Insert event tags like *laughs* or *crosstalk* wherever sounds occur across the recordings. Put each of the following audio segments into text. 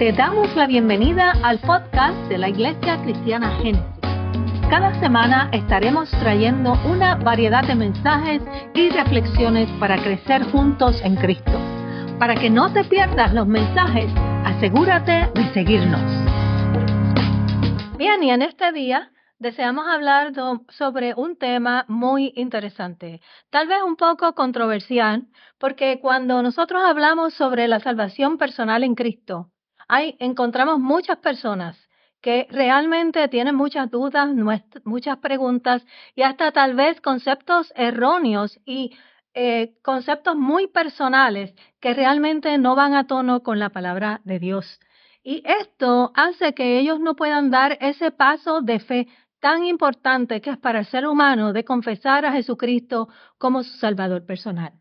Te damos la bienvenida al podcast de la Iglesia Cristiana Génesis. Cada semana estaremos trayendo una variedad de mensajes y reflexiones para crecer juntos en Cristo. Para que no te pierdas los mensajes, asegúrate de seguirnos. Bien, y en este día deseamos hablar sobre un tema muy interesante, tal vez un poco controversial, porque cuando nosotros hablamos sobre la salvación personal en Cristo, hay, encontramos muchas personas que realmente tienen muchas dudas, muchas preguntas y hasta tal vez conceptos erróneos y eh, conceptos muy personales que realmente no van a tono con la palabra de Dios. Y esto hace que ellos no puedan dar ese paso de fe tan importante que es para el ser humano de confesar a Jesucristo como su Salvador personal.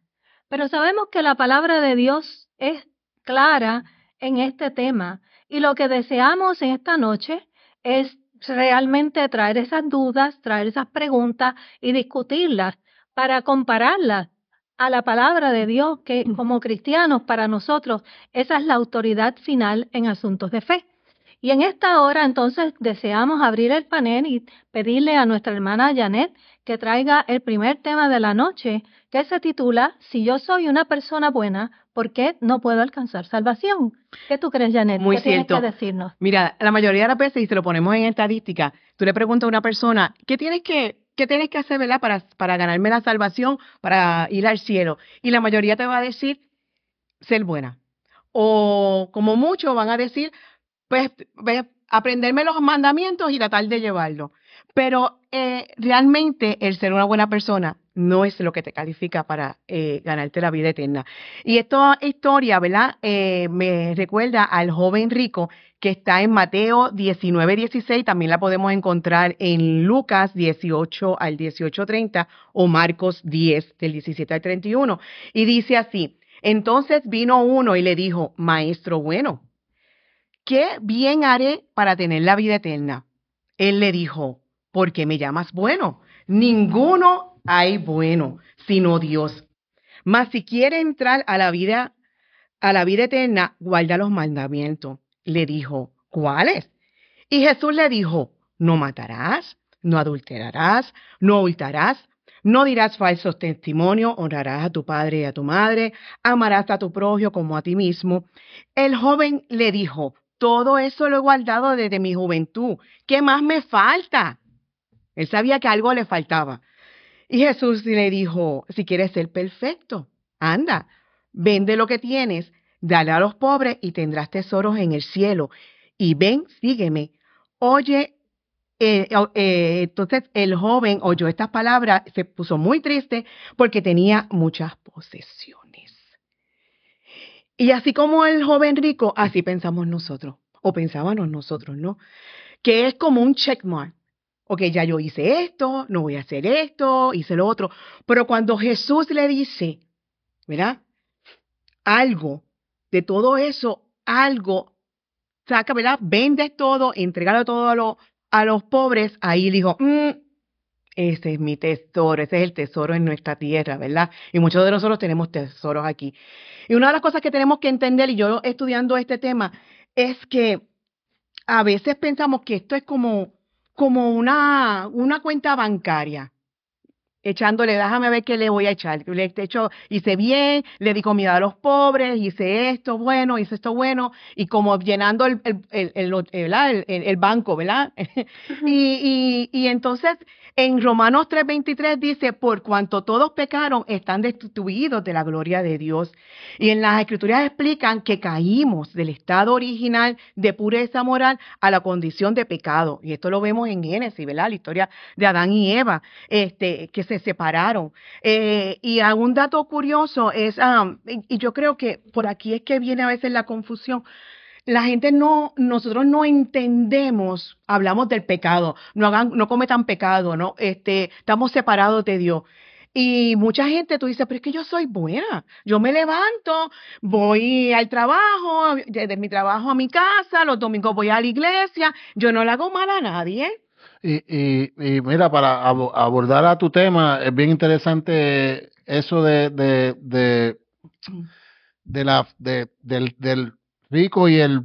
Pero sabemos que la palabra de Dios es clara en este tema y lo que deseamos en esta noche es realmente traer esas dudas, traer esas preguntas y discutirlas para compararlas a la palabra de Dios, que como cristianos para nosotros esa es la autoridad final en asuntos de fe. Y en esta hora entonces deseamos abrir el panel y pedirle a nuestra hermana Janet que traiga el primer tema de la noche, que se titula Si yo soy una persona buena, ¿por qué no puedo alcanzar salvación? ¿Qué tú crees, Janet? Muy ¿Qué cierto. tienes que decirnos? Mira, la mayoría de las veces, y se lo ponemos en estadística, tú le preguntas a una persona, ¿qué tienes que, qué tienes que hacer, verdad, para, para ganarme la salvación, para ir al cielo? Y la mayoría te va a decir, ser buena. O como mucho van a decir, pues aprenderme los mandamientos y tratar de llevarlo. Pero eh, realmente el ser una buena persona no es lo que te califica para eh, ganarte la vida eterna. Y esta historia, ¿verdad? Eh, me recuerda al joven rico que está en Mateo 19, 16, también la podemos encontrar en Lucas 18 al 18, 30 o Marcos 10 del 17 al 31. Y dice así, entonces vino uno y le dijo, maestro bueno, ¿qué bien haré para tener la vida eterna? Él le dijo, ¿por qué me llamas bueno? Ninguno hay bueno, sino Dios. Mas si quiere entrar a la vida, a la vida eterna, guarda los mandamientos. Le dijo, ¿cuáles? Y Jesús le dijo, no matarás, no adulterarás, no hurtarás, no dirás falsos testimonios, honrarás a tu padre y a tu madre, amarás a tu propio como a ti mismo. El joven le dijo, todo eso lo he guardado desde mi juventud. ¿Qué más me falta? Él sabía que algo le faltaba. Y Jesús le dijo, si quieres ser perfecto, anda, vende lo que tienes, dale a los pobres y tendrás tesoros en el cielo. Y ven, sígueme. Oye, eh, eh, entonces el joven oyó estas palabras, se puso muy triste porque tenía muchas posesiones. Y así como el joven rico, así pensamos nosotros, o pensábamos nosotros, ¿no? Que es como un checkmark. Ok, ya yo hice esto, no voy a hacer esto, hice lo otro. Pero cuando Jesús le dice, ¿verdad? Algo de todo eso, algo, saca, ¿verdad? Vende todo, entregalo todo a, a los pobres, ahí dijo, mm, ese es mi tesoro, ese es el tesoro en nuestra tierra, ¿verdad? Y muchos de nosotros tenemos tesoros aquí. Y una de las cosas que tenemos que entender, y yo estudiando este tema, es que a veces pensamos que esto es como, como una, una cuenta bancaria echándole, déjame ver qué le voy a echar. Le he hecho, hice bien, le di comida a los pobres, hice esto bueno, hice esto bueno, y como llenando el, el, el, el, el banco, ¿verdad? *laughs* y, y, y entonces en Romanos 3:23 dice, por cuanto todos pecaron, están destituidos de la gloria de Dios. Y en las escrituras explican que caímos del estado original de pureza moral a la condición de pecado. Y esto lo vemos en Génesis, ¿verdad? La historia de Adán y Eva, este, que se separaron. Eh, y un dato curioso es, um, y yo creo que por aquí es que viene a veces la confusión la gente no, nosotros no entendemos, hablamos del pecado, no hagan, no cometan pecado, ¿no? Este, estamos separados de Dios. Y mucha gente, tú dices, pero es que yo soy buena. Yo me levanto, voy al trabajo, desde mi trabajo a mi casa, los domingos voy a la iglesia, yo no le hago mal a nadie. Y, y, y mira, para abordar a tu tema, es bien interesante eso de, de, de, la, de, del, del rico y el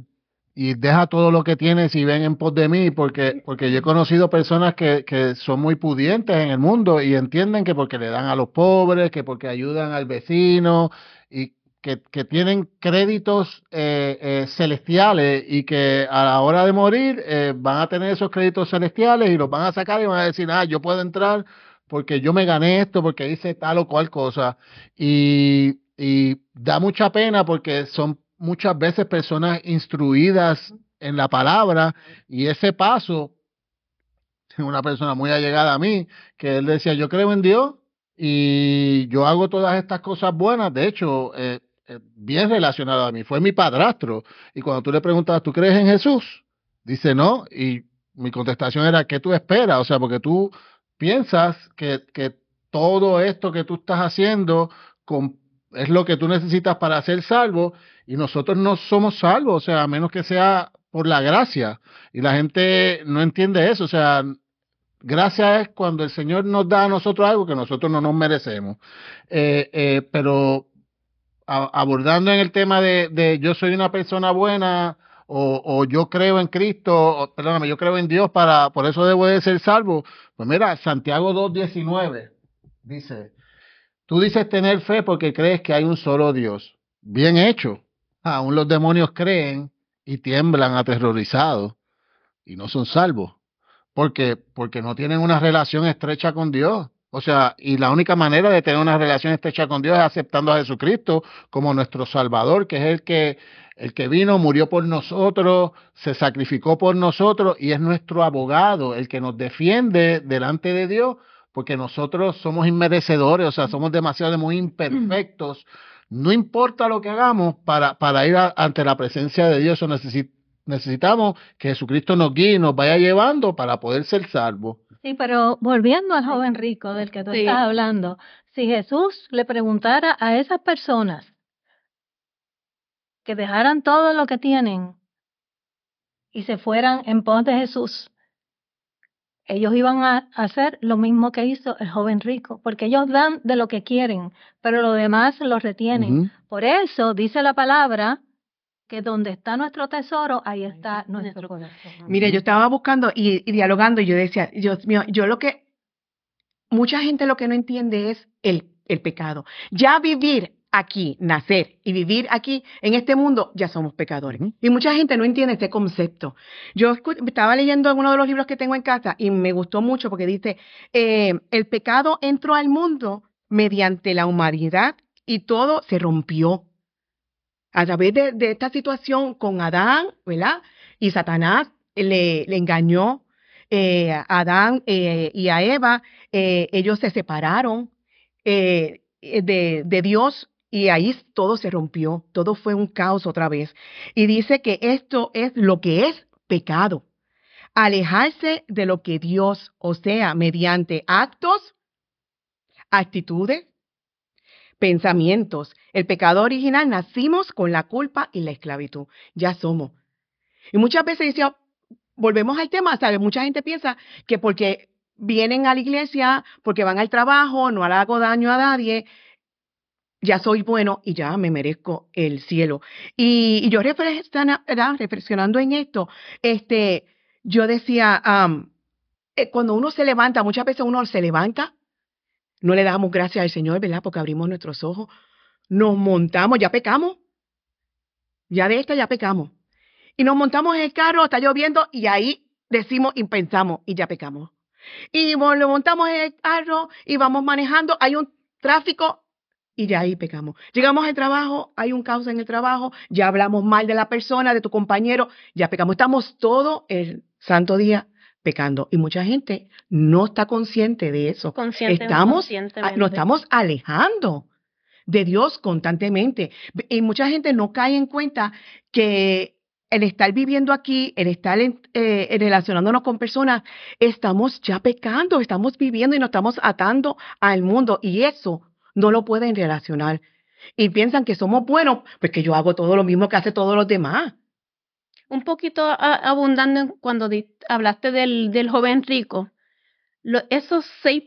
y deja todo lo que tienes y ven en pos de mí, porque, porque yo he conocido personas que, que son muy pudientes en el mundo y entienden que porque le dan a los pobres, que porque ayudan al vecino y que, tienen créditos eh, eh, celestiales y que a la hora de morir eh, van a tener esos créditos celestiales y los van a sacar y van a decir, ah, yo puedo entrar porque yo me gané esto, porque hice tal o cual cosa. Y, da mucha pena porque son muchas veces personas instruidas en la palabra y ese paso, una persona muy allegada a mí, que él decía, yo creo en Dios y yo hago todas estas cosas buenas, de hecho, bien relacionado a mí, fue mi padrastro. Y cuando tú le preguntabas, ¿tú crees en Jesús? Dice, no, y mi contestación era, ¿qué tú esperas? O sea, porque tú piensas que, que todo esto que tú estás haciendo con es lo que tú necesitas para ser salvo y nosotros no somos salvos, o sea, a menos que sea por la gracia. Y la gente no entiende eso, o sea, gracia es cuando el Señor nos da a nosotros algo que nosotros no nos merecemos. Eh, eh, pero abordando en el tema de, yo soy una persona buena o, yo creo en Cristo, perdóname, yo creo en Dios para, por eso debo de ser salvo. Pues mira, Santiago 2.19 dice, Tú dices tener fe porque crees que hay un solo Dios. Bien hecho. Aún los demonios creen y tiemblan aterrorizados y no son salvos. Porque, porque no tienen una relación estrecha con Dios. O sea, y la única manera de tener una relación estrecha con Dios es aceptando a Jesucristo como nuestro Salvador, que es el que, el que vino, murió por nosotros, se sacrificó por nosotros y es nuestro abogado, el que nos defiende delante de Dios porque nosotros somos inmerecedores, o sea, somos demasiado muy imperfectos. No importa lo que hagamos para, para ir ante la presencia de Dios, necesitamos que Jesucristo nos guíe y nos vaya llevando para poder ser salvos. Sí, pero volviendo al joven rico del que tú estás hablando, si Jesús le preguntara a esas personas que dejaran todo lo que tienen y se fueran en pos de Jesús, ellos iban a hacer lo mismo que hizo el joven rico, porque ellos dan de lo que quieren, pero lo demás lo retienen. Por eso dice la palabra que donde está nuestro tesoro, ahí está nuestro corazón. Mire, yo estaba buscando y, dialogando y yo decía, Dios mío, yo lo que, mucha gente lo que no entiende es el, el pecado. Ya vivir aquí, nacer y vivir aquí en este mundo, ya somos pecadores. Y mucha gente no entiende este concepto. Yo estaba leyendo uno de los libros que tengo en casa y me gustó mucho porque dice, eh, el pecado entró al mundo mediante la humanidad y todo se rompió. A través de, esta situación con Adán, ¿verdad? Y Satanás le, engañó eh, a Adán eh, y a Eva, ellos se separaron de, de Dios y ahí todo se rompió, todo fue un caos otra vez. Y dice que esto es lo que es pecado. Alejarse de lo que Dios, o sea, mediante actos, actitudes, pensamientos. El pecado original nacimos con la culpa y la esclavitud. Ya somos. Y muchas veces dice, volvemos al tema, ¿sabes? Mucha gente piensa que porque vienen a la iglesia, porque van al trabajo, no hago daño a nadie, ya soy bueno y ya me merezco el cielo. Y, yo reflexionando en esto, este, yo decía, eh, cuando uno se levanta, muchas veces uno se levanta, no le damos gracias al Señor, ¿verdad? Porque abrimos nuestros ojos, nos montamos, ya pecamos, ya de esta ya pecamos. Y nos montamos en el carro, está lloviendo y ahí decimos y pensamos y ya pecamos. Y lo montamos en el carro y vamos manejando, hay un tráfico y ya ahí pecamos. Llegamos al trabajo, hay un caos en el trabajo, ya hablamos mal de la persona, de tu compañero, ya pecamos. Estamos todo el santo día pecando y mucha gente no está consciente de eso. estamos, nos estamos alejando de Dios constantemente y mucha gente no cae en cuenta que el estar viviendo aquí, el estar eh, relacionándonos con personas, estamos ya pecando, estamos viviendo y nos estamos atando al mundo y eso no lo pueden relacionar. Y piensan que somos buenos, pues que yo hago todo lo mismo que hace todos los demás. Un poquito abundando cuando hablaste del, del joven rico, esos seis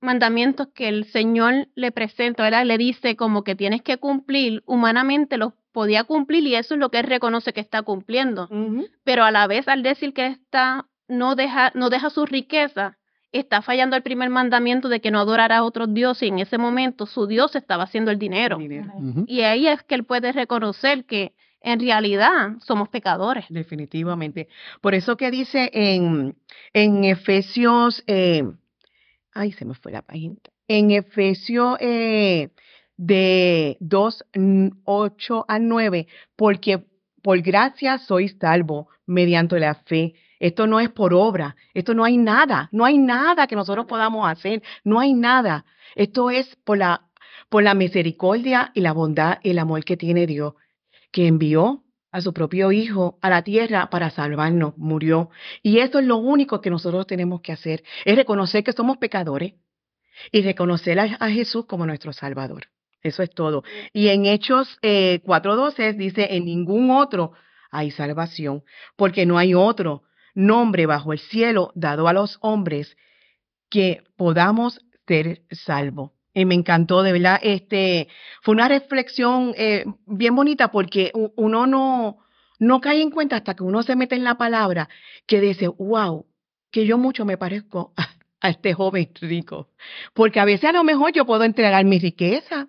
mandamientos que el Señor le presenta, ¿verdad? Le dice como que tienes que cumplir humanamente, los podía cumplir y eso es lo que él reconoce que está cumpliendo. Pero a la vez al decir que está no deja no deja su riqueza, está fallando el primer mandamiento de que no adorará a otros dioses y en ese momento su Dios estaba haciendo el dinero. Y ahí es que él puede reconocer que en realidad somos pecadores. Definitivamente. Por eso que dice en, en Efesios, eh, ay, se me fue la página. En Efesios eh, de 2, 8 a 9, porque por gracia sois salvo mediante la fe. Esto no es por obra, esto no hay nada, no hay nada que nosotros podamos hacer, no hay nada. Esto es por la, por la misericordia y la bondad y el amor que tiene Dios que envió a su propio Hijo a la tierra para salvarnos, murió. Y eso es lo único que nosotros tenemos que hacer, es reconocer que somos pecadores y reconocer a, Jesús como nuestro Salvador. Eso es todo. Y en Hechos eh, 4.12 dice, en ningún otro hay salvación, porque no hay otro nombre bajo el cielo dado a los hombres que podamos ser salvos. Y me encantó, de verdad, este, fue una reflexión eh, bien bonita porque uno no, no cae en cuenta hasta que uno se mete en la palabra que dice, wow, que yo mucho me parezco *laughs* a, a este joven rico. Porque a veces a lo mejor yo puedo entregar mi riqueza,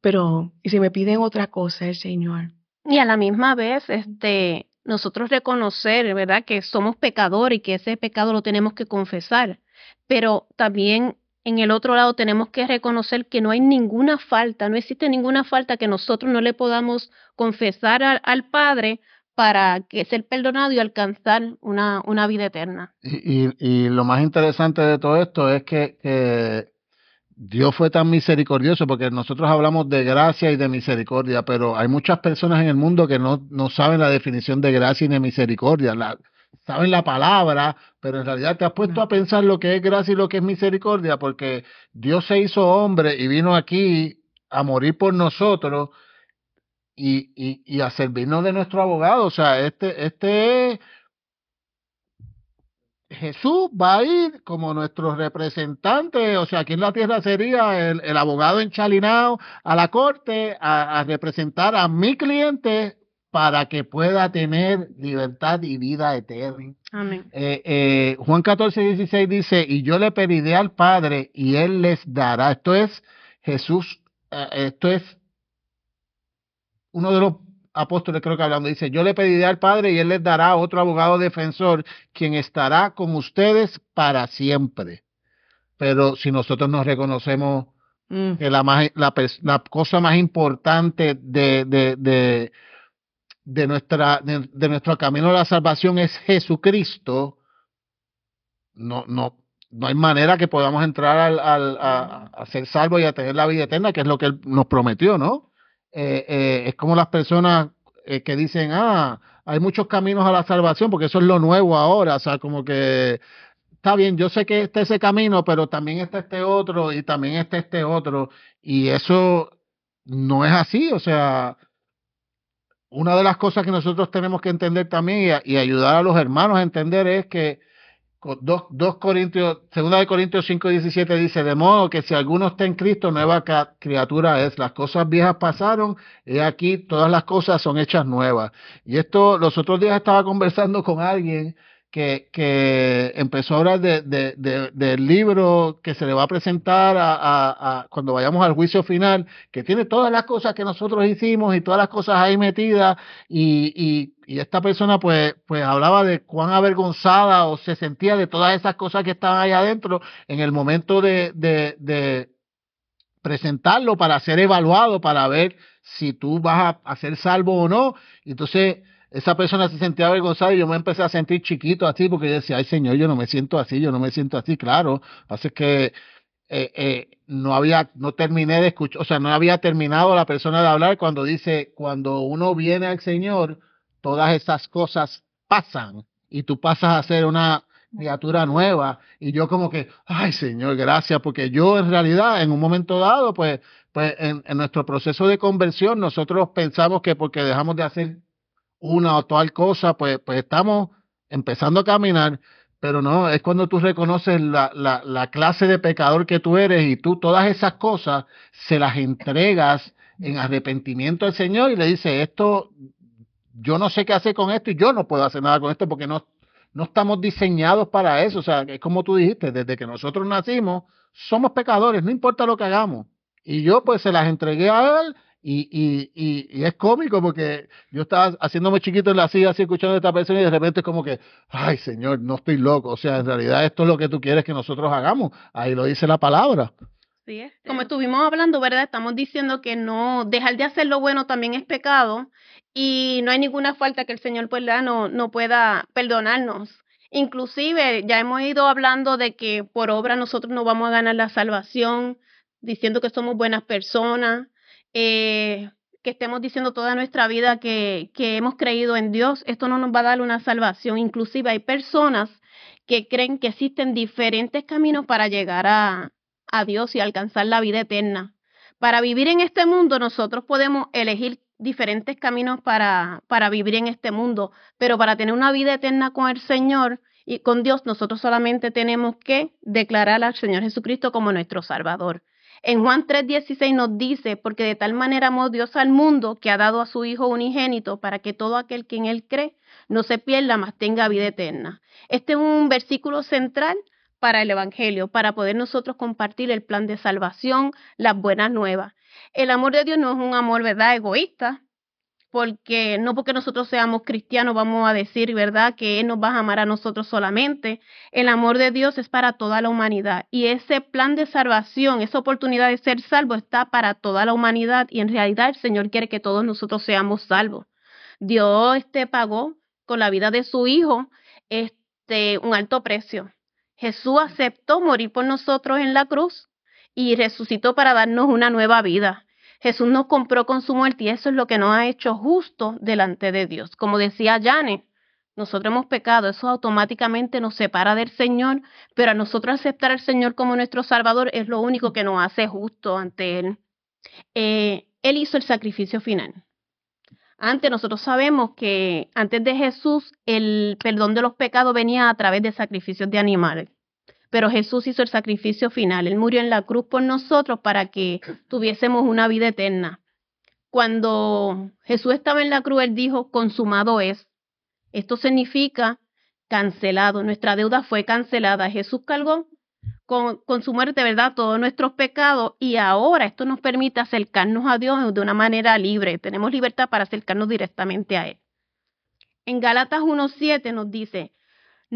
pero ¿y si me piden otra cosa el Señor? Y a la misma vez, este, nosotros reconocer, ¿verdad?, que somos pecadores y que ese pecado lo tenemos que confesar. Pero también en el otro lado tenemos que reconocer que no hay ninguna falta, no existe ninguna falta que nosotros no le podamos confesar al, Padre para que ser perdonado y alcanzar una, una vida eterna. Y, y, y lo más interesante de todo esto es que, que Dios fue tan misericordioso, porque nosotros hablamos de gracia y de misericordia, pero hay muchas personas en el mundo que no, no saben la definición de gracia y de misericordia. La, saben la palabra, pero en realidad te has puesto a pensar lo que es gracia y lo que es misericordia, porque Dios se hizo hombre y vino aquí a morir por nosotros y, y, y a servirnos de nuestro abogado. O sea, este, este es Jesús va a ir como nuestro representante, o sea, aquí en la tierra sería el, el abogado enchalinado a la corte a, a, representar a mi cliente para que pueda tener libertad y vida eterna. Amén. Eh, eh, Juan 14, 16 dice, y yo le pediré al Padre y él les dará. Esto es Jesús, eh, esto es uno de los apóstoles creo que hablando, dice, yo le pediré al Padre y Él les dará otro abogado defensor, quien estará con ustedes para siempre. Pero si nosotros nos reconocemos mm. que la, más, la, la, cosa más importante de, de, de, de nuestra, de, nuestro camino a la salvación es Jesucristo, no, no, no hay manera que podamos entrar al, a ser salvos y a tener la vida eterna, que es lo que Él nos prometió, ¿no? Eh, eh, es como las personas eh, que dicen, ah, hay muchos caminos a la salvación, porque eso es lo nuevo ahora, o sea, como que está bien, yo sé que está ese camino, pero también está este otro y también está este otro, y eso no es así, o sea, una de las cosas que nosotros tenemos que entender también y, ayudar a los hermanos a entender es que 2, 2 Corintios, segunda de Corintios 5, 17 dice, de modo que si alguno está en Cristo, nueva criatura es, las cosas viejas pasaron, y aquí todas las cosas son hechas nuevas. Y esto, los otros días estaba conversando con alguien que, que empezó a hablar de, de, de, del libro que se le va a presentar a, a, cuando vayamos al juicio final, que tiene todas las cosas que nosotros hicimos y todas las cosas ahí metidas, y, y, y esta persona pues, pues hablaba de cuán avergonzada o se sentía de todas esas cosas que estaban ahí adentro en el momento de, de, presentarlo para ser evaluado, para ver si tú vas a ser salvo o no. Entonces, esa persona se sentía avergonzada y yo me empecé a sentir chiquito así porque yo decía, ay Señor, yo no me siento así, yo no me siento así, claro. Así que eh, eh, no había, no terminé de escuchar, o sea, no había terminado la persona de hablar cuando dice, cuando uno viene al Señor, todas esas cosas pasan y tú pasas a ser una criatura nueva y yo como que, ay Señor, gracias, porque yo en realidad en un momento dado, pues, pues en, en nuestro proceso de conversión nosotros pensamos que porque dejamos de hacer una o tal cosa, pues, pues estamos empezando a caminar, pero no, es cuando tú reconoces la, la, la clase de pecador que tú eres y tú todas esas cosas se las entregas en arrepentimiento al Señor y le dice, esto, yo no sé qué hacer con esto y yo no puedo hacer nada con esto porque no, no estamos diseñados para eso. O sea, es como tú dijiste, desde que nosotros nacimos, somos pecadores, no importa lo que hagamos. Y yo pues se las entregué a él y, y, y, y, es cómico porque yo estaba haciéndome chiquito en la silla así escuchando a esta persona y de repente es como que, ay Señor, no estoy loco. O sea, en realidad esto es lo que tú quieres que nosotros hagamos. Ahí lo dice la palabra. Sí, es. Como estuvimos hablando, ¿verdad? Estamos diciendo que no, dejar de hacer lo bueno también es pecado y no hay ninguna falta que el Señor pues, no, no pueda perdonarnos. Inclusive ya hemos ido hablando de que por obra nosotros no vamos a ganar la salvación, diciendo que somos buenas personas, eh, que estemos diciendo toda nuestra vida que, que hemos creído en Dios, esto no nos va a dar una salvación. Inclusive hay personas que creen que existen diferentes caminos para llegar a, a Dios y alcanzar la vida eterna. Para vivir en este mundo nosotros podemos elegir diferentes caminos para, para vivir en este mundo, pero para tener una vida eterna con el Señor y con Dios nosotros solamente tenemos que declarar al Señor Jesucristo como nuestro Salvador. En Juan 3:16 nos dice, porque de tal manera amó Dios al mundo que ha dado a su Hijo unigénito para que todo aquel que en él cree no se pierda, mas tenga vida eterna. Este es un versículo central para el Evangelio, para poder nosotros compartir el plan de salvación, las buenas nuevas. El amor de Dios no es un amor, ¿verdad?, egoísta, porque no porque nosotros seamos cristianos vamos a decir, ¿verdad?, que Él nos va a amar a nosotros solamente. El amor de Dios es para toda la humanidad y ese plan de salvación, esa oportunidad de ser salvo está para toda la humanidad y en realidad el Señor quiere que todos nosotros seamos salvos. Dios este pagó con la vida de su hijo este un alto precio. Jesús aceptó morir por nosotros en la cruz y resucitó para darnos una nueva vida. Jesús nos compró con su muerte y eso es lo que nos ha hecho justo delante de Dios. Como decía Janet, nosotros hemos pecado, eso automáticamente nos separa del Señor, pero a nosotros aceptar al Señor como nuestro Salvador es lo único que nos hace justo ante Él. Eh, él hizo el sacrificio final. Antes nosotros sabemos que antes de Jesús el perdón de los pecados venía a través de sacrificios de animales pero Jesús hizo el sacrificio final. Él murió en la cruz por nosotros para que *clears throat* tuviésemos una vida eterna. Cuando Jesús estaba en la cruz, Él dijo, consumado es. Esto significa cancelado. Nuestra deuda fue cancelada. Jesús cargó con, con, su muerte, ¿verdad? Todos nuestros pecados y ahora esto nos permite acercarnos a Dios de una manera libre. Tenemos libertad para acercarnos directamente a Él. En Gálatas 1.7 nos dice,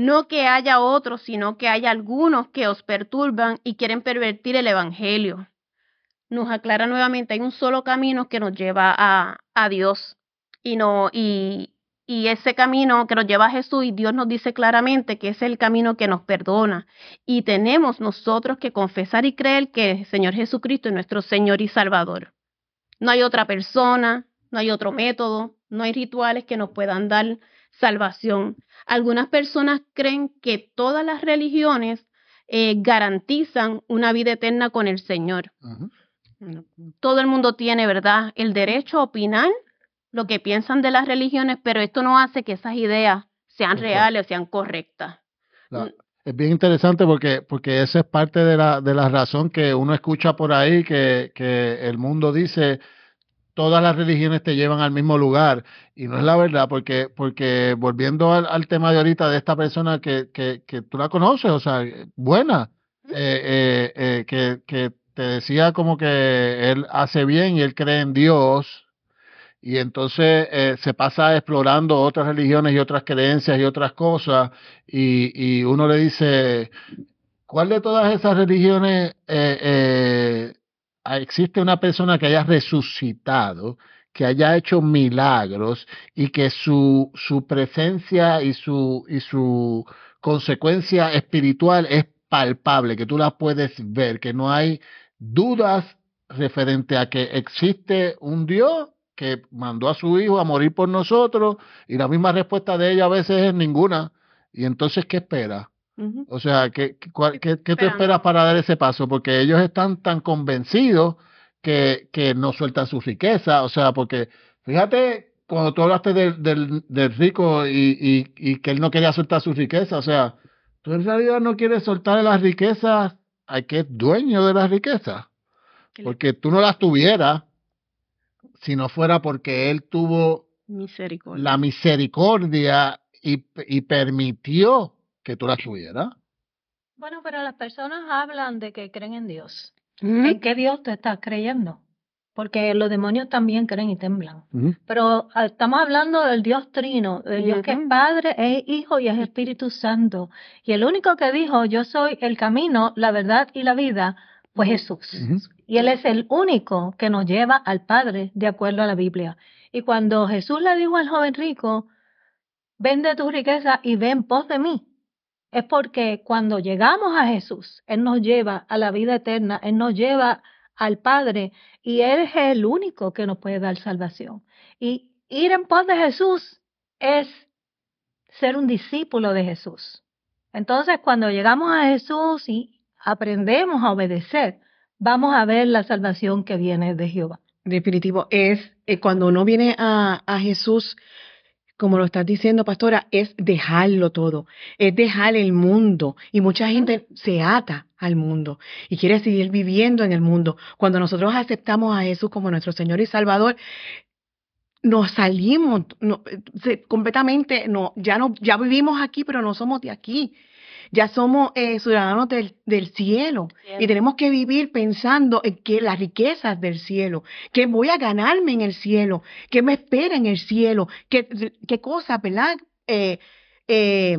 no que haya otros, sino que haya algunos que os perturban y quieren pervertir el Evangelio. Nos aclara nuevamente, hay un solo camino que nos lleva a, a Dios y, no, y, y ese camino que nos lleva a Jesús y Dios nos dice claramente que es el camino que nos perdona y tenemos nosotros que confesar y creer que el Señor Jesucristo es nuestro Señor y Salvador. No hay otra persona, no hay otro método, no hay rituales que nos puedan dar salvación. Algunas personas creen que todas las religiones eh, garantizan una vida eterna con el Señor. Todo el mundo tiene, ¿verdad?, el derecho a opinar lo que piensan de las religiones, pero esto no hace que esas ideas sean reales o sean correctas. Mm. es bien interesante porque, porque esa es parte de la, de la razón que uno escucha por ahí, que, que el mundo dice, todas las religiones te llevan al mismo lugar. Y no es la verdad porque porque volviendo al, tema de ahorita de esta persona que, que, que tú la conoces, o sea, buena, eh, eh, eh, que, que te decía como que él hace bien y él cree en Dios y entonces eh, se pasa explorando otras religiones y otras creencias y otras cosas y, y uno le dice, ¿cuál de todas esas religiones eh, eh, existe una persona que haya resucitado, que haya hecho milagros y que su, su presencia y su, y su consecuencia espiritual es palpable, que tú la puedes ver, que no hay dudas referente a que existe un Dios que mandó a su hijo a morir por nosotros y la misma respuesta de ella a veces es ninguna. Y entonces, ¿qué espera? O sea, ¿qué, qué, qué, tú esperas para dar ese paso? Porque ellos están tan convencidos que, que no sueltan su riqueza. O sea, porque fíjate, cuando tú hablaste del, del, del rico y, y, y, que él no quería soltar su riqueza, o sea, tú en realidad no quieres soltar las riquezas al que es dueño de las riquezas. Porque tú no las tuvieras si no fuera porque Él tuvo Misericordia. la misericordia y, y permitió que tú la tuvieras. Bueno, pero las personas hablan de que creen en Dios. ¿En qué Dios te estás creyendo? Porque los demonios también creen y temblan. Pero ah, estamos hablando del Dios trino, del Dios que es. Padre, es Hijo y es Espíritu Santo. Y el único que dijo, yo soy el camino, la verdad y la vida, fue Jesús. Y Él es el único que nos lleva al Padre de acuerdo a la Biblia. Y cuando Jesús le dijo al joven rico, vende tu riqueza y ven pos de mí, es porque cuando llegamos a Jesús, Él nos lleva a la vida eterna, Él nos lleva al Padre y Él es el único que nos puede dar salvación. Y ir en pos de Jesús es ser un discípulo de Jesús. Entonces, cuando llegamos a Jesús y aprendemos a obedecer, vamos a ver la salvación que viene de Jehová. Definitivo, es eh, cuando uno viene a, a Jesús, como lo estás diciendo, pastora, es dejarlo todo, es dejar el mundo. Y mucha gente se ata al mundo y quiere seguir viviendo en el mundo. Cuando nosotros aceptamos a Jesús como nuestro Señor y Salvador, nos salimos no, eh, se- completamente, no, ya no, ya vivimos aquí, pero no somos de aquí. Ya somos eh, ciudadanos del, del cielo y tenemos que vivir pensando en que las riquezas del cielo, que voy a ganarme en el cielo, que me espera en el cielo, qué, qué cosas, ¿verdad? Eh, eh,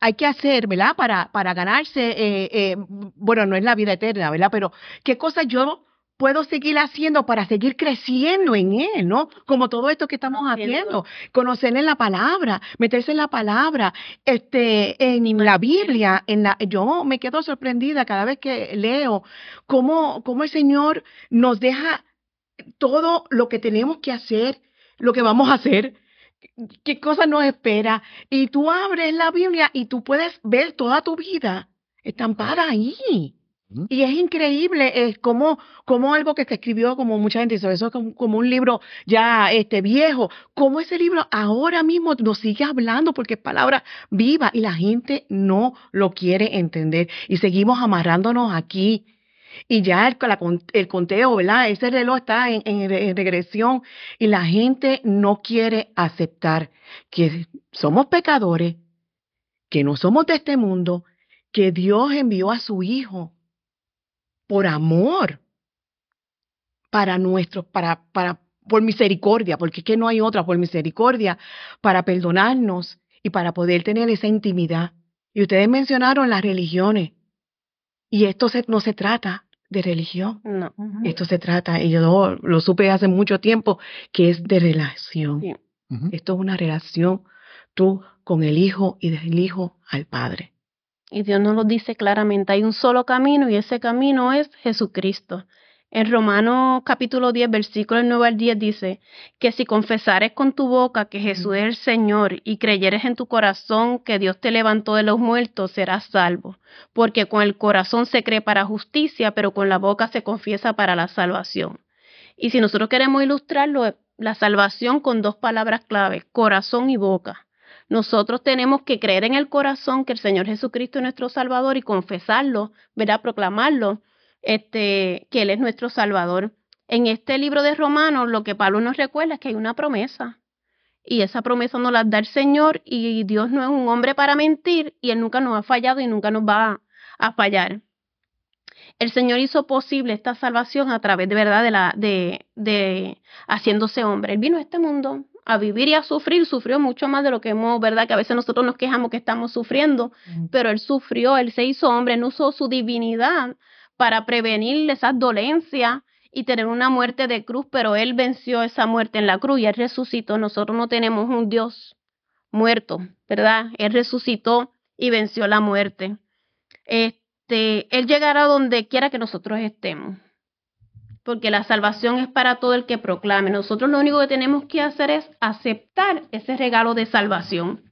hay que hacer, ¿verdad? Para, para ganarse, eh, eh, bueno, no es la vida eterna, ¿verdad? Pero qué cosas yo puedo seguir haciendo para seguir creciendo en Él, ¿no? Como todo esto que estamos haciendo, conocer en la palabra, meterse en la palabra, este, en la Biblia, en la, yo me quedo sorprendida cada vez que leo cómo, cómo el Señor nos deja todo lo que tenemos que hacer, lo que vamos a hacer, qué cosa nos espera. Y tú abres la Biblia y tú puedes ver toda tu vida estampada ahí. Y es increíble, es como, como algo que se escribió, como mucha gente dice, eso es como, un libro ya este viejo, como ese libro ahora mismo nos sigue hablando porque es palabra viva y la gente no lo quiere entender. Y seguimos amarrándonos aquí. Y ya el, el conteo, ¿verdad? Ese reloj está en, en en regresión y la gente no quiere aceptar que somos pecadores, que no somos de este mundo, que Dios envió a su Hijo por amor para nuestros, para, para, por misericordia, porque es que no hay otra, por misericordia, para perdonarnos y para poder tener esa intimidad. Y ustedes mencionaron las religiones. Y esto se- no se trata de religión. No. Esto se trata, y yo lo supe hace mucho tiempo, que es de relación. Sí. Esto es una relación tú con el Hijo y del Hijo al Padre. Y Dios nos lo dice claramente, hay un solo camino y ese camino es Jesucristo. En Romanos capítulo 10, versículo 9 al 10 dice que si confesares con tu boca que Jesús es el Señor y creyeres en tu corazón que Dios te levantó de los muertos, serás salvo. Porque con el corazón se cree para justicia, pero con la boca se confiesa para la salvación. Y si nosotros queremos ilustrarlo, la salvación con dos palabras clave, corazón y boca. Nosotros tenemos que creer en el corazón que el Señor Jesucristo es nuestro Salvador y confesarlo, ¿verdad? Proclamarlo, este, que Él es nuestro Salvador. En este libro de Romanos, lo que Pablo nos recuerda es que hay una promesa. Y esa promesa nos la da el Señor y Dios no es un hombre para mentir y Él nunca nos ha fallado y nunca nos va a, fallar. El Señor hizo posible esta salvación a través de verdad de de, de haciéndose hombre. Él vino a este mundo a vivir y a sufrir, sufrió mucho más de lo que hemos, verdad, que a veces nosotros nos quejamos que estamos sufriendo, pero él sufrió, él se hizo hombre, él usó su divinidad para prevenir esas dolencias y tener una muerte de cruz, pero él venció esa muerte en la cruz y él resucitó. Nosotros no tenemos un Dios muerto, ¿verdad? Él resucitó y venció la muerte. Este, él llegará donde quiera que nosotros estemos porque la salvación es para todo el que proclame. Nosotros lo único que tenemos que hacer es aceptar ese regalo de salvación.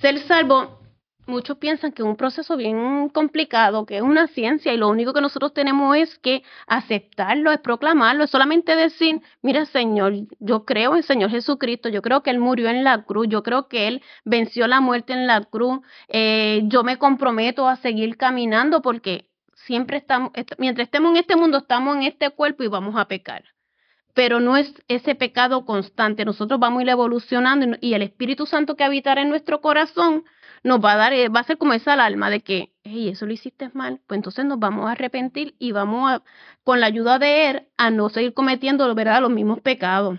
Ser salvo, muchos piensan que es un proceso bien complicado, que es una ciencia y lo único que nosotros tenemos es que aceptarlo, es proclamarlo, es solamente decir, mira Señor, yo creo en Señor Jesucristo, yo creo que Él murió en la cruz, yo creo que Él venció la muerte en la cruz, eh, yo me comprometo a seguir caminando porque siempre estamos, est- mientras estemos en este mundo, estamos en este cuerpo y vamos a pecar. pero no es ese pecado constante. Nosotros vamos a ir evolucionando y el Espíritu Santo que habitará en nuestro corazón nos va a dar, eh, va a ser como esa alarma de que, hey, eso lo hiciste mal, pues entonces nos vamos a arrepentir y vamos a, con la ayuda de Él, a no seguir cometiendo, ¿verdad?, los mismos pecados.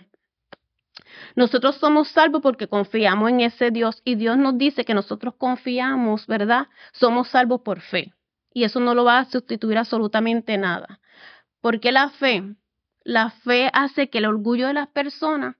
Nosotros somos salvos porque confiamos en ese Dios y Dios nos dice que nosotros confiamos, ¿verdad? Somos salvos por fe. Y eso no lo va a sustituir absolutamente nada. Porque la fe, la fe hace que el orgullo de las personas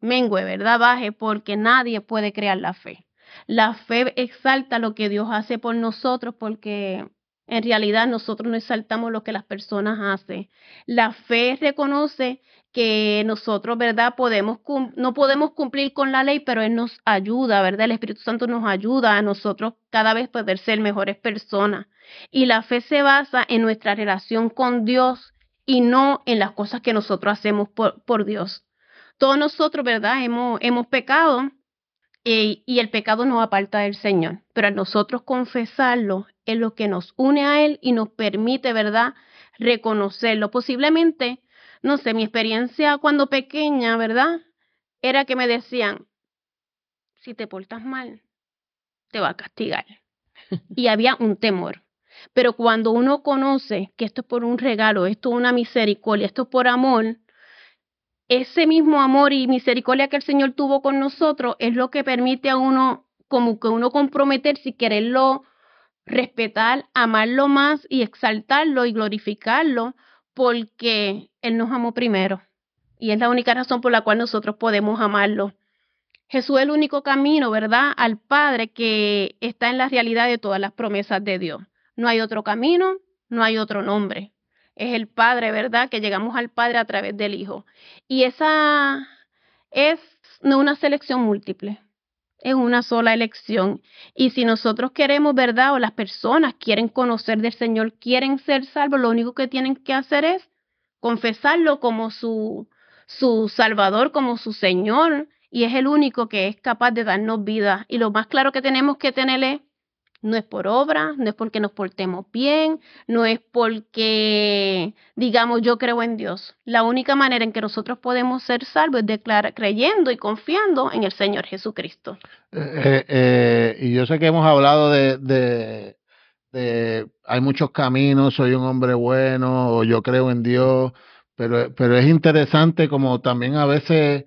mengue, ¿verdad? Baje porque nadie puede crear la fe. La fe exalta lo que Dios hace por nosotros porque en realidad nosotros no exaltamos lo que las personas hacen. La fe reconoce que nosotros, ¿verdad? Podemos no podemos cumplir con la ley, pero Él nos ayuda, ¿verdad? El Espíritu Santo nos ayuda a nosotros cada vez poder ser mejores personas. Y la fe se basa en nuestra relación con Dios y no en las cosas que nosotros hacemos por, Dios. Todos nosotros, ¿verdad? Hemos, hemos pecado y, el pecado nos aparta del Señor. Pero a nosotros confesarlo es lo que nos une a Él y nos permite, ¿verdad?, reconocerlo. Posiblemente, no sé, mi experiencia cuando pequeña, ¿verdad?, era que me decían, si te portas mal, te va a castigar. y *laughs* había un temor. Pero cuando uno conoce que esto es por un regalo, esto es una misericordia, esto es por amor, ese mismo amor y misericordia que el Señor tuvo con nosotros es lo que permite a uno, como que uno comprometerse y quererlo respetar, amarlo más y exaltarlo y glorificarlo, porque Él nos amó primero. Y es la única razón por la cual nosotros podemos amarlo. Jesús es el único camino, ¿verdad?, al Padre que está en la realidad de todas las promesas de Dios. No hay otro camino, no hay otro nombre es el Padre, ¿verdad? Que llegamos al Padre a través del Hijo. Y esa es no una selección múltiple, es una sola elección. Y si nosotros queremos, ¿verdad? O las personas quieren conocer del Señor, quieren ser salvos, lo único que tienen que hacer es confesarlo como su, su Salvador, como su Señor. Y es el único que es capaz de darnos vida. Y lo más claro que tenemos que tener es no es por obra, no es porque nos portemos bien, no es porque digamos yo creo en Dios. La única manera en que nosotros podemos ser salvos es declarar, creyendo y confiando en el Señor Jesucristo. Eh, eh, eh, y yo sé que hemos hablado de, de, de, hay muchos caminos, soy un hombre bueno o yo creo en Dios, pero, pero es interesante como también a veces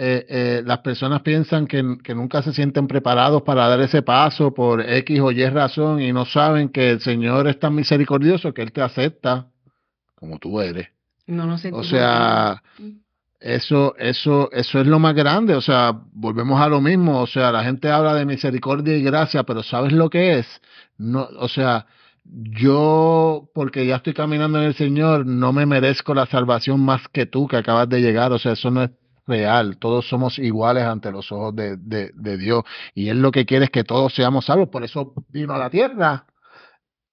eh, eh, las personas piensan que, nunca se sienten preparados para dar ese paso por X o Y razón y no saben que el Señor es tan misericordioso que Él te acepta como tú eres. No, no o sea, eso, eso, eso es lo más grande. O sea, volvemos a lo mismo. O sea, la gente habla de misericordia y gracia, pero ¿sabes lo que es? No, o sea, yo, porque ya estoy caminando en el Señor, no me merezco la salvación más que tú que acabas de llegar. O sea, eso no es real, todos somos iguales ante los ojos de, de, Dios y Él lo que quiere es que todos seamos salvos, por eso vino a la tierra.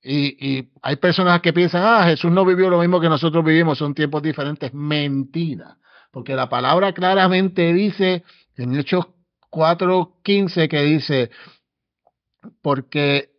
Y, y hay personas que piensan, ah, Jesús no vivió lo mismo que nosotros vivimos, son tiempos diferentes. Mentira, porque la palabra claramente dice en Hechos 4:15 que dice, porque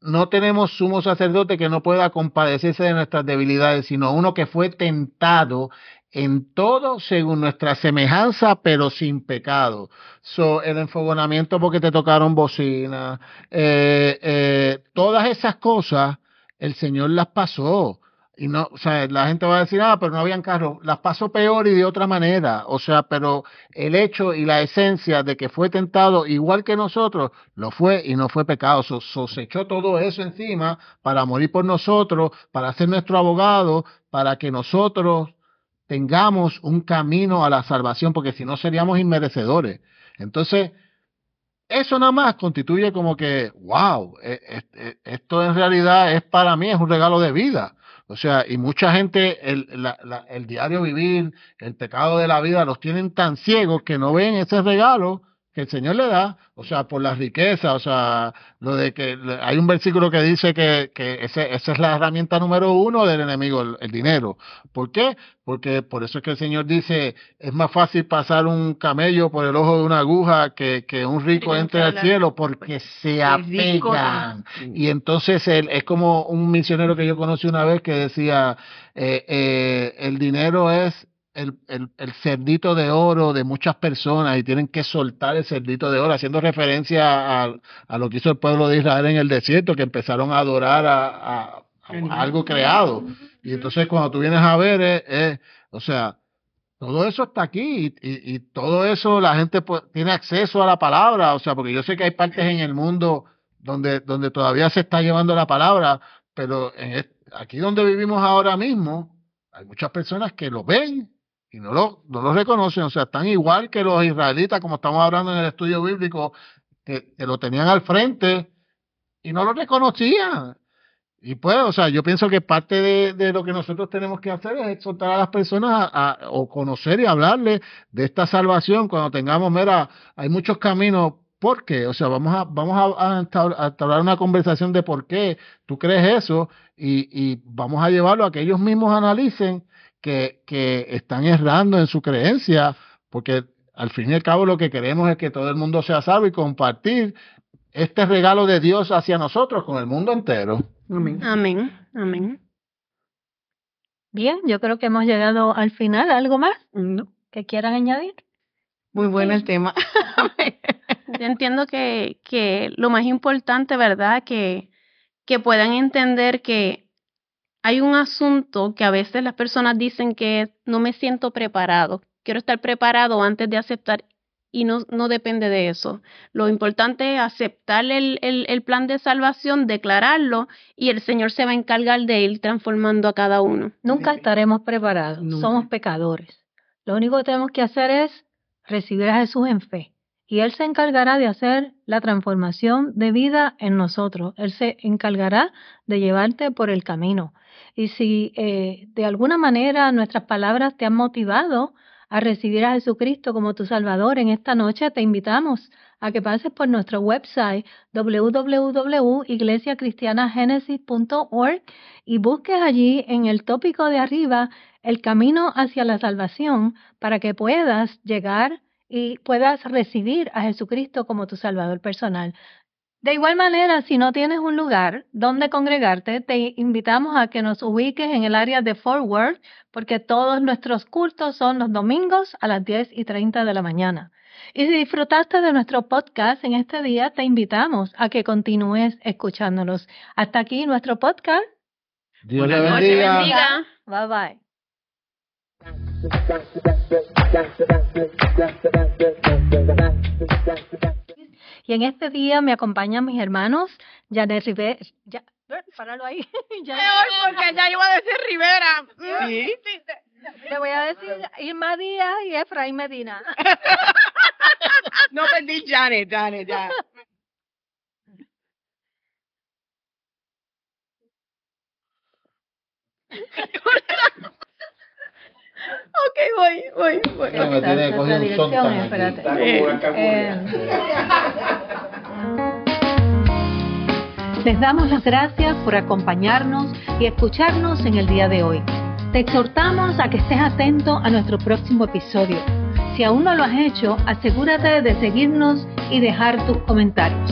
no tenemos sumo sacerdote que no pueda compadecerse de nuestras debilidades, sino uno que fue tentado en todo según nuestra semejanza, pero sin pecado. So, el enfogonamiento porque te tocaron bocina, eh, eh, todas esas cosas, el Señor las pasó. Y no, o sea, la gente va a decir, ah, pero no habían carros. Las pasó peor y de otra manera. O sea, pero el hecho y la esencia de que fue tentado igual que nosotros, lo fue y no fue pecado. So, se todo eso encima para morir por nosotros, para ser nuestro abogado, para que nosotros tengamos un camino a la salvación, porque si no seríamos inmerecedores. Entonces, eso nada más constituye como que, wow, e, e, e, esto en realidad es para mí, es un regalo de vida. O sea, y mucha gente, el, el diario vivir, el pecado de la vida, los tienen tan ciegos que no ven ese regalo que el Señor le da, o sea, por la riqueza, o sea, lo de que hay un versículo que dice que, que ese, esa es la herramienta número uno del enemigo, el, dinero. ¿Por qué? Porque por eso es que el Señor dice, es más fácil pasar un camello por el ojo de una aguja que, que un rico entre al cielo porque se apegan. Y entonces él, es como un misionero que yo conocí una vez que decía, eh, eh, el dinero es el, el, el, cerdito de oro de muchas personas y tienen que soltar el cerdito de oro, haciendo referencia a, a lo que hizo el pueblo de Israel en el desierto, que empezaron a adorar a, a, a algo creado. Y entonces cuando tú vienes a ver, es, o sea, todo eso está aquí y, y, y todo eso la gente pues, tiene acceso a la palabra, o sea, porque yo sé que hay partes en el mundo donde, donde todavía se está llevando la palabra, pero en aquí donde vivimos ahora mismo, hay muchas personas que lo ven y no lo, no lo reconocen, o sea, están igual que los israelitas, como estamos hablando en el estudio bíblico, que, lo tenían al frente y no lo reconocían. Y pues, o sea, yo pienso que parte de, de, lo que nosotros tenemos que hacer es exhortar a las personas a, a, o conocer y hablarles de esta salvación cuando tengamos, mira, hay muchos caminos, ¿por qué? O sea, vamos a, vamos a, a entablar una conversación de por qué tú crees eso y, y vamos a llevarlo a que ellos mismos analicen que, que están errando en su creencia, porque al fin y al cabo lo que queremos es que todo el mundo sea salvo y compartir este regalo de Dios hacia nosotros con el mundo entero. Amén. Amén. Amén. Bien, yo creo que hemos llegado al final. ¿Algo más No. que quieran añadir? Muy bueno el tema. *laughs* Yo entiendo que, que lo más importante, ¿verdad? Que, que puedan entender que hay un asunto que a veces las personas dicen que no me siento preparado. Quiero estar preparado antes de aceptar y no, no depende de eso. Lo importante es aceptar el, el, el, plan de salvación, declararlo y el Señor se va a encargar de ir transformando a cada uno. Nunca estaremos preparados, Nunca. somos pecadores. Lo único que tenemos que hacer es recibir a Jesús en fe y Él se encargará de hacer la transformación de vida en nosotros. Él se encargará de llevarte por el camino. Y si eh, de alguna manera nuestras palabras te han motivado, a recibir a Jesucristo como tu Salvador en esta noche, te invitamos a que pases por nuestro website www.iglesiacristianagenesis.org y busques allí en el tópico de arriba el camino hacia la salvación para que puedas llegar y puedas recibir a Jesucristo como tu Salvador personal. De igual manera, si no tienes un lugar donde congregarte, te invitamos a que nos ubiques en el área de Forward, porque todos nuestros cultos son los domingos a las 10 y 30 de la mañana. Y si disfrutaste de nuestro podcast en este día, te invitamos a que continúes escuchándonos. Hasta aquí nuestro podcast. Dios le bendiga. bendiga. Bye bye. *laughs* Y en este día me acompañan mis hermanos, Janet Rivera. Ya, páralo ahí. *laughs* Peor, porque ya iba a decir Rivera. Sí. Te voy a decir Irma Díaz y Efraín Medina. *laughs* no perdí Janet, Janet, ya. *laughs* Ok, voy, voy, voy. No, me tiene que coger un son tan espérate. Eh, Les damos las gracias por acompañarnos y escucharnos en el día de hoy. Te exhortamos a que estés atento a nuestro próximo episodio. Si aún no lo has hecho, asegúrate de seguirnos y dejar tus comentarios.